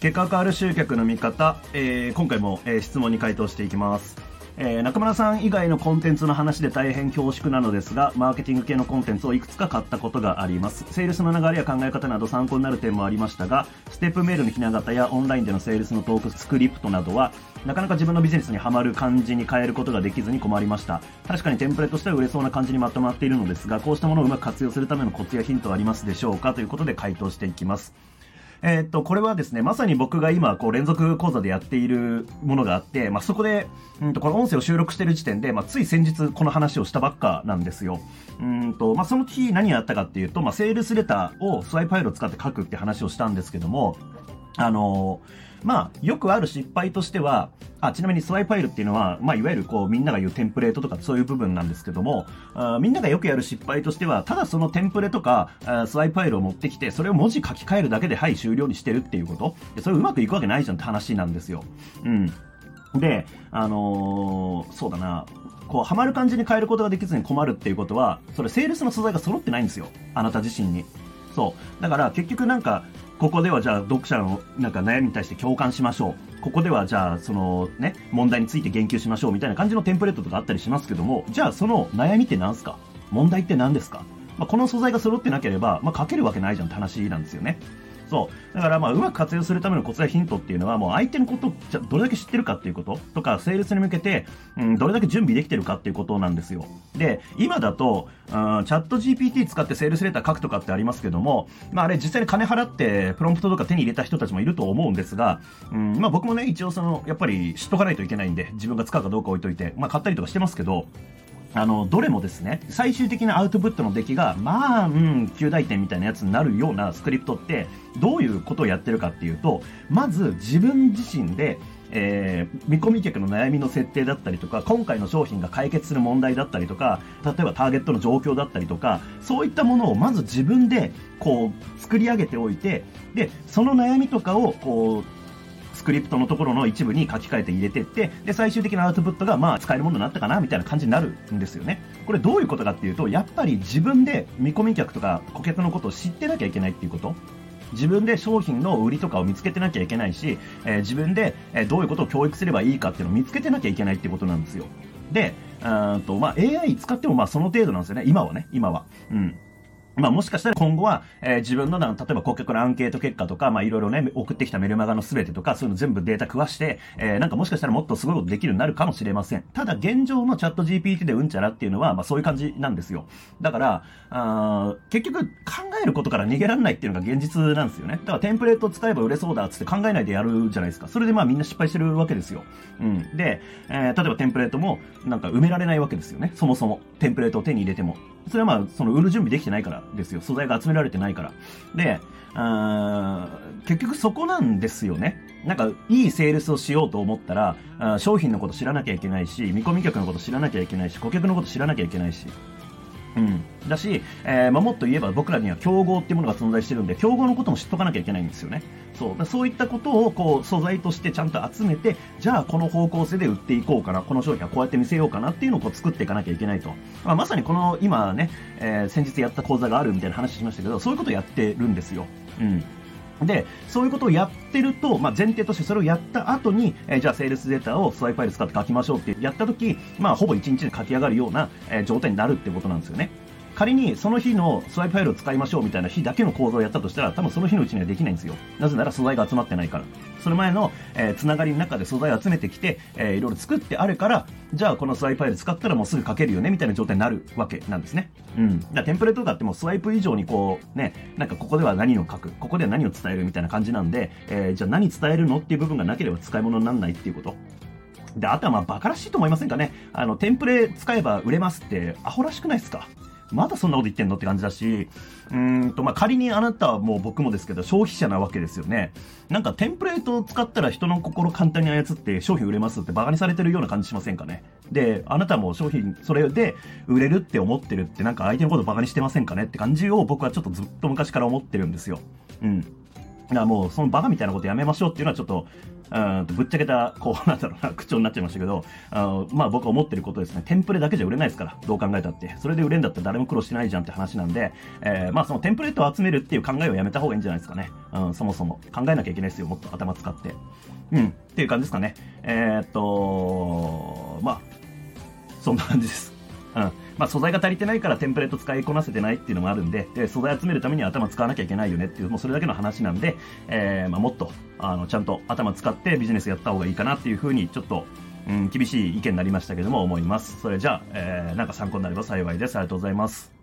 結果変わる集客の見方、えー、今回も、えー、質問に回答していきます。えー、中村さん以外のコンテンツの話で大変恐縮なのですが、マーケティング系のコンテンツをいくつか買ったことがあります。セールスの流れや考え方など参考になる点もありましたが、ステップメールのひな形やオンラインでのセールスのトークスクリプトなどは、なかなか自分のビジネスにはまる感じに変えることができずに困りました。確かにテンプレとしては売れそうな感じにまとまっているのですが、こうしたものをうまく活用するためのコツやヒントはありますでしょうか？ということで回答していきます。えー、っと、これはですね、まさに僕が今、こう、連続講座でやっているものがあって、まあ、そこで、うんと、この音声を収録してる時点で、まあ、つい先日この話をしたばっかなんですよ。うんと、まあ、その日何があったかっていうと、まあ、セールスレターをスワイパイルを使って書くって話をしたんですけども、あのまあ、よくある失敗としては、あ、ちなみにスワイプファイルっていうのは、まあ、いわゆるこう、みんなが言うテンプレートとかそういう部分なんですけども、あみんながよくやる失敗としては、ただそのテンプレとか、スワイプファイルを持ってきて、それを文字書き換えるだけで、はい、終了にしてるっていうことで、それうまくいくわけないじゃんって話なんですよ。うん。で、あのー、そうだな、こう、ハマる感じに変えることができずに困るっていうことは、それ、セールスの素材が揃ってないんですよ。あなた自身に。そう。だから、結局なんか、ここではじゃあ読者のなんか悩みに対して共感しましょう。ここではじゃあそのね、問題について言及しましょうみたいな感じのテンプレートとかあったりしますけども、じゃあその悩みって何すか？問題って何ですか？まあ、この素材が揃ってなければ、まあ、書けるわけないじゃんって話なんですよね。そう。だからまあ、うまく活用するためのコツやヒントっていうのは、もう相手のことをどれだけ知ってるかっていうこと？とか、セールスに向けて、うん、どれだけ準備できてるかっていうことなんですよ。で、今だと、うん、チャット GPT 使ってセールスレター書くとかってありますけども、まああれ実際に金払ってプロンプトとか手に入れた人たちもいると思うんですが、うん、まあ僕もね、一応その、やっぱり知っとかないといけないんで、自分が使うかどうか置いといて、まあ買ったりとかしてますけど、あの、どれもですね、最終的なアウトプットの出来が、まあ、うん、9大点みたいなやつになるようなスクリプトって、どういうことをやってるかっていうと、まず自分自身で、えー、見込み客の悩みの設定だったりとか、今回の商品が解決する問題だったりとか、例えばターゲットの状況だったりとか、そういったものをまず自分で、こう、作り上げておいて、で、その悩みとかを、こう、スクリプトのところの一部に書き換えて入れてって、で、最終的なアウトプットが、まあ、使えるものになったかな、みたいな感じになるんですよね。これどういうことかっていうと、やっぱり自分で見込み客とか顧客のことを知ってなきゃいけないっていうこと。自分で商品の売りとかを見つけてなきゃいけないし、えー、自分で、え、どういうことを教育すればいいかっていうのを見つけてなきゃいけないってことなんですよ。で、うんと、まあ、AI 使ってもまその程度なんですよね。今はね、今は。うん。まあもしかしたら今後は、えー、自分の例えば顧客のアンケート結果とか、まあいろいろね、送ってきたメルマガの全てとか、そういうの全部データ食わして、えー、なんかもしかしたらもっとすごいことできるようになるかもしれません。ただ現状のチャット GPT でうんちゃらっていうのは、まあそういう感じなんですよ。だから、あ結局考えることから逃げられないっていうのが現実なんですよね。だからテンプレート使えば売れそうだっつって考えないでやるじゃないですか。それでまあみんな失敗してるわけですよ。うん。で、えー、例えばテンプレートもなんか埋められないわけですよね。そもそも。テンプレートを手に入れても。それはまあ、その売る準備できてないからですよ。素材が集められてないから。で、あ結局そこなんですよね。なんか、いいセールスをしようと思ったら、あ商品のこと知らなきゃいけないし、見込み客のこと知らなきゃいけないし、顧客のこと知らなきゃいけないし。うん。だし、えー、まあ、もっと言えば僕らには競合っていうものが存在してるんで、競合のことも知っとかなきゃいけないんですよね。そう。そういったことを、こう、素材としてちゃんと集めて、じゃあこの方向性で売っていこうかな、この商品はこうやって見せようかなっていうのをこう作っていかなきゃいけないと。まあ、まさにこの、今ね、えー、先日やった講座があるみたいな話しましたけど、そういうことをやってるんですよ。うん。で、そういうことをやってると、まあ、前提としてそれをやった後に、えー、じゃあセールスデータをスワイプファイル使って書きましょうってやった時、まあ、ほぼ1日で書き上がるような、えー、状態になるってことなんですよね。仮にその日のスワイプファイルを使いましょうみたいな日だけの構造をやったとしたら、多分その日のうちにはできないんですよ。なぜなら素材が集まってないから。その前の、えー、つながりの中で素材を集めてきて、えー、いろいろ作ってあるから、じゃあこのスワイプファイル使ったらもうすぐ書けるよねみたいな状態になるわけなんですね。うん。だテンプレートだってもうスワイプ以上にこう、ね、なんかここでは何を書く、ここでは何を伝えるみたいな感じなんで、えー、じゃあ何伝えるのっていう部分がなければ使い物にならないっていうこと。で、あとはまあバカらしいと思いませんかね。あの、テンプレ使えば売れますってアホらしくないですか？まだそんなこと言ってんのって感じだし、うんと、まあ、仮にあなたはもう僕もですけど、消費者なわけですよね。なんかテンプレートを使ったら人の心簡単に操って商品売れますってバカにされてるような感じしませんかね。で、あなたも商品、それで売れるって思ってるってなんか相手のことバカにしてませんかね？って感じを僕はちょっとずっと昔から思ってるんですよ。うん。だからもうそのバカみたいなことやめましょうっていうのはちょっとうんぶっちゃけた、こう、なんだろうな、口調になっちゃいましたけど、あのまあ僕は思ってることですね。テンプレだけじゃ売れないですから、どう考えたって。それで売れんだったら誰も苦労してないじゃんって話なんで、えー、まあそのテンプレートを集めるっていう考えをやめた方がいいんじゃないですかね。うん、そもそも。考えなきゃいけないですよ、もっと頭使って。うん、っていう感じですかね。えー、っと、まあ、そんな感じです。うん。まあ、素材が足りてないからテンプレート使いこなせてないっていうのもあるんで、で、素材集めるためには頭使わなきゃいけないよねっていう、もうそれだけの話なんで、えー、まあ、もっと、あの、ちゃんと頭使ってビジネスやった方がいいかなっていうふうに、ちょっと、うん、厳しい意見になりましたけども、思います。それじゃあ、えー、なんか参考になれば幸いです。ありがとうございます。